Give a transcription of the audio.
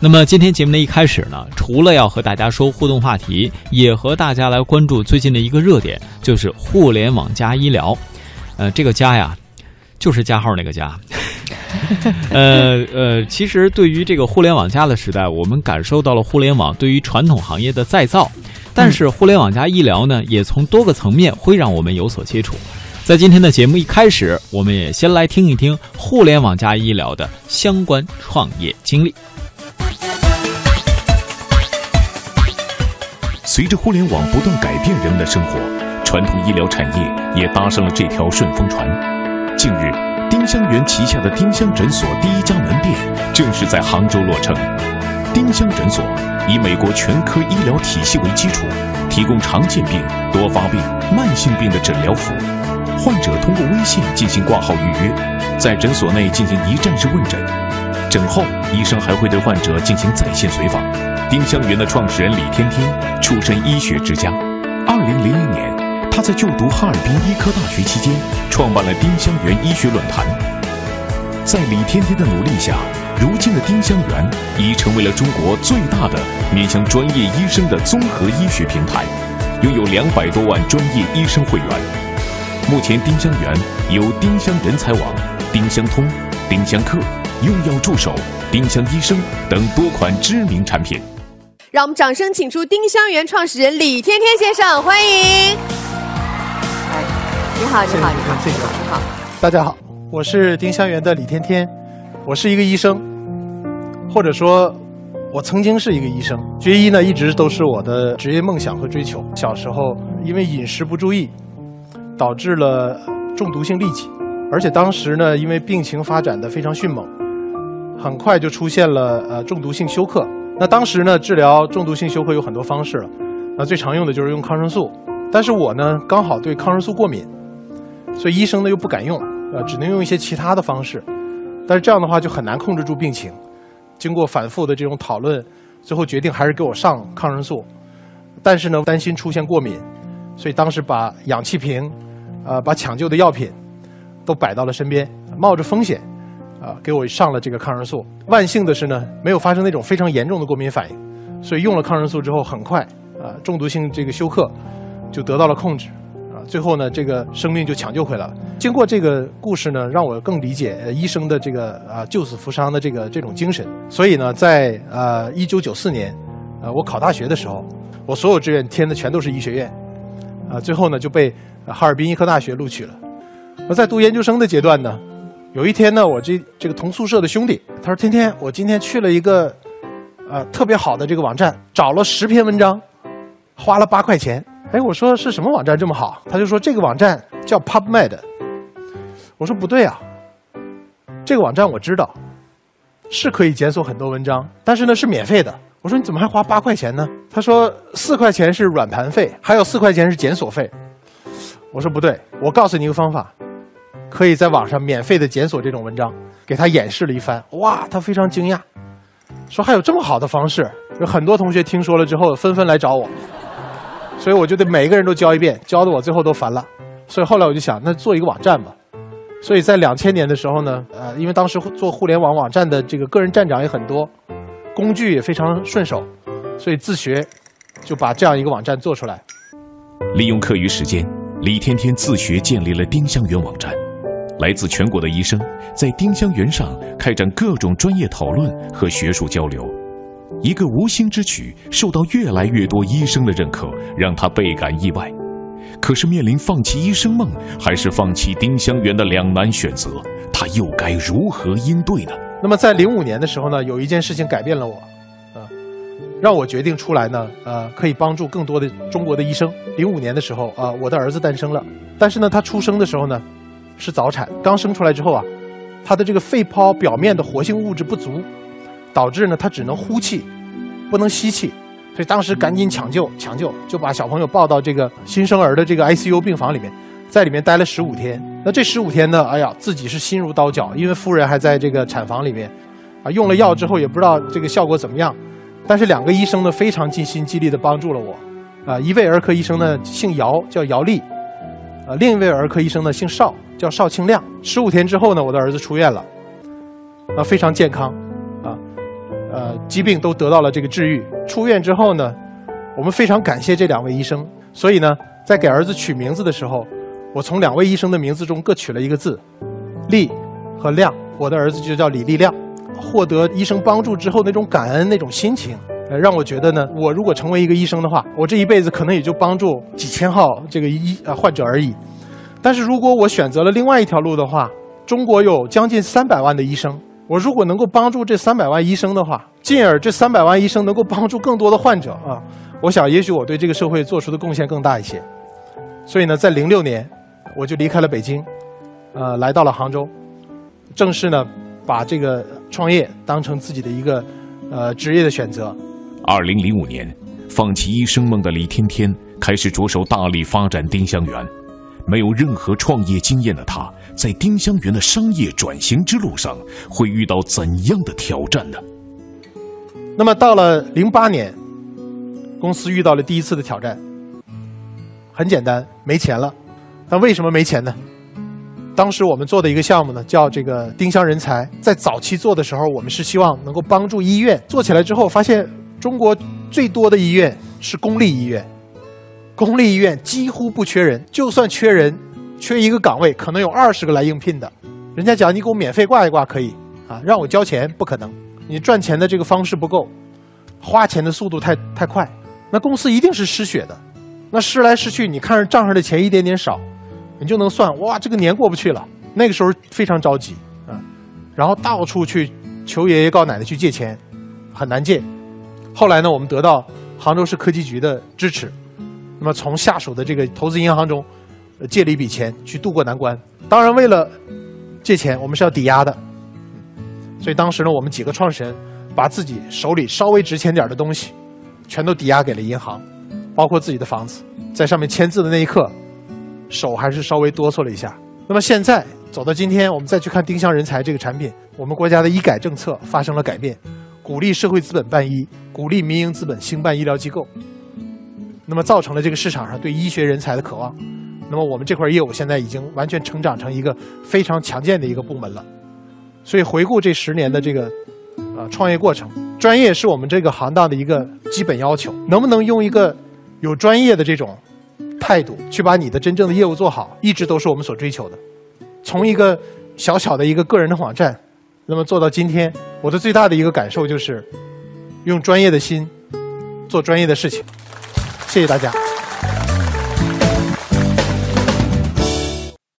那么今天节目的一开始呢，除了要和大家说互动话题，也和大家来关注最近的一个热点，就是互联网加医疗。呃，这个加呀，就是加号那个加。呃呃，其实对于这个互联网加的时代，我们感受到了互联网对于传统行业的再造，但是互联网加医疗呢，也从多个层面会让我们有所接触。在今天的节目一开始，我们也先来听一听互联网加医疗的相关创业经历。随着互联网不断改变人们的生活，传统医疗产业也搭上了这条顺风船。近日，丁香园旗下的丁香诊所第一家门店正式在杭州落成。丁香诊所以美国全科医疗体系为基础，提供常见病、多发病、慢性病的诊疗服务。患者通过微信进行挂号预约，在诊所内进行一站式问诊。诊后，医生还会对患者进行在线随访。丁香园的创始人李天天出身医学之家。二零零零年，他在就读哈尔滨医科大学期间，创办了丁香园医学论坛。在李天天的努力下，如今的丁香园已成为了中国最大的面向专业医生的综合医学平台，拥有两百多万专业医生会员。目前，丁香园有丁香人才网、丁香通、丁香客、用药助手、丁香医生等多款知名产品。让我们掌声请出丁香园创始人李天天先生，欢迎。哎，你好，你好，你好，谢谢你好。大家好，我是丁香园的李天天，我是一个医生，或者说，我曾经是一个医生。学医呢，一直都是我的职业梦想和追求。小时候因为饮食不注意，导致了中毒性痢疾，而且当时呢，因为病情发展的非常迅猛，很快就出现了呃中毒性休克。那当时呢，治疗中毒性休克有很多方式了，那最常用的就是用抗生素。但是我呢，刚好对抗生素过敏，所以医生呢又不敢用，呃，只能用一些其他的方式。但是这样的话就很难控制住病情。经过反复的这种讨论，最后决定还是给我上抗生素。但是呢，担心出现过敏，所以当时把氧气瓶，呃，把抢救的药品都摆到了身边，冒着风险。啊，给我上了这个抗生素。万幸的是呢，没有发生那种非常严重的过敏反应，所以用了抗生素之后，很快啊，中毒性这个休克就得到了控制。啊，最后呢，这个生命就抢救回来了。经过这个故事呢，让我更理解医生的这个啊救死扶伤的这个这种精神。所以呢，在呃一九九四年，呃我考大学的时候，我所有志愿填的全都是医学院，啊，最后呢就被哈尔滨医科大学录取了。那在读研究生的阶段呢？有一天呢，我这这个同宿舍的兄弟，他说：“天天，我今天去了一个，呃，特别好的这个网站，找了十篇文章，花了八块钱。”哎，我说是什么网站这么好？他就说这个网站叫 PubMed。我说不对啊，这个网站我知道，是可以检索很多文章，但是呢是免费的。我说你怎么还花八块钱呢？他说四块钱是软盘费，还有四块钱是检索费。我说不对，我告诉你一个方法。可以在网上免费的检索这种文章，给他演示了一番，哇，他非常惊讶，说还有这么好的方式。有很多同学听说了之后，纷纷来找我，所以我就得每个人都教一遍，教的我最后都烦了。所以后来我就想，那做一个网站吧。所以在两千年的时候呢，呃，因为当时做互联网网站的这个个人站长也很多，工具也非常顺手，所以自学就把这样一个网站做出来。利用课余时间，李天天自学建立了丁香园网站。来自全国的医生在丁香园上开展各种专业讨论和学术交流，一个无心之举受到越来越多医生的认可，让他倍感意外。可是面临放弃医生梦还是放弃丁香园的两难选择，他又该如何应对呢？那么在零五年的时候呢，有一件事情改变了我，啊，让我决定出来呢，呃，可以帮助更多的中国的医生。零五年的时候啊，我的儿子诞生了，但是呢，他出生的时候呢。是早产，刚生出来之后啊，他的这个肺泡表面的活性物质不足，导致呢他只能呼气，不能吸气，所以当时赶紧抢救，抢救就把小朋友抱到这个新生儿的这个 ICU 病房里面，在里面待了十五天。那这十五天呢，哎呀，自己是心如刀绞，因为夫人还在这个产房里面，啊，用了药之后也不知道这个效果怎么样，但是两个医生呢非常尽心尽力的帮助了我，啊，一位儿科医生呢姓姚，叫姚丽，啊，另一位儿科医生呢姓邵。叫邵庆亮。十五天之后呢，我的儿子出院了，啊，非常健康，啊，呃，疾病都得到了这个治愈。出院之后呢，我们非常感谢这两位医生，所以呢，在给儿子取名字的时候，我从两位医生的名字中各取了一个字，力和亮，我的儿子就叫李立亮。获得医生帮助之后那种感恩那种心情，呃，让我觉得呢，我如果成为一个医生的话，我这一辈子可能也就帮助几千号这个医啊患者而已。但是如果我选择了另外一条路的话，中国有将近三百万的医生，我如果能够帮助这三百万医生的话，进而这三百万医生能够帮助更多的患者啊，我想也许我对这个社会做出的贡献更大一些。所以呢，在零六年，我就离开了北京，呃，来到了杭州，正式呢。把这个创业当成自己的一个呃职业的选择。二零零五年，放弃医生梦的李天天开始着手大力发展丁香园。没有任何创业经验的他，在丁香园的商业转型之路上会遇到怎样的挑战呢？那么到了零八年，公司遇到了第一次的挑战。很简单，没钱了。那为什么没钱呢？当时我们做的一个项目呢，叫这个丁香人才。在早期做的时候，我们是希望能够帮助医院做起来之后，发现中国最多的医院是公立医院，公立医院几乎不缺人，就算缺人，缺一个岗位，可能有二十个来应聘的。人家讲你给我免费挂一挂可以啊，让我交钱不可能，你赚钱的这个方式不够，花钱的速度太太快，那公司一定是失血的。那失来失去，你看着账上的钱一点点少。你就能算哇，这个年过不去了。那个时候非常着急啊，然后到处去求爷爷告奶奶去借钱，很难借。后来呢，我们得到杭州市科技局的支持，那么从下属的这个投资银行中借了一笔钱去渡过难关。当然，为了借钱，我们是要抵押的，所以当时呢，我们几个创始人把自己手里稍微值钱点的东西，全都抵押给了银行，包括自己的房子，在上面签字的那一刻。手还是稍微哆嗦了一下。那么现在走到今天，我们再去看丁香人才这个产品，我们国家的医改政策发生了改变，鼓励社会资本办医，鼓励民营资本兴办医疗机构，那么造成了这个市场上对医学人才的渴望。那么我们这块业务现在已经完全成长成一个非常强健的一个部门了。所以回顾这十年的这个呃创业过程，专业是我们这个行当的一个基本要求，能不能用一个有专业的这种。态度去把你的真正的业务做好，一直都是我们所追求的。从一个小小的一个个人的网站，那么做到今天，我的最大的一个感受就是，用专业的心做专业的事情。谢谢大家。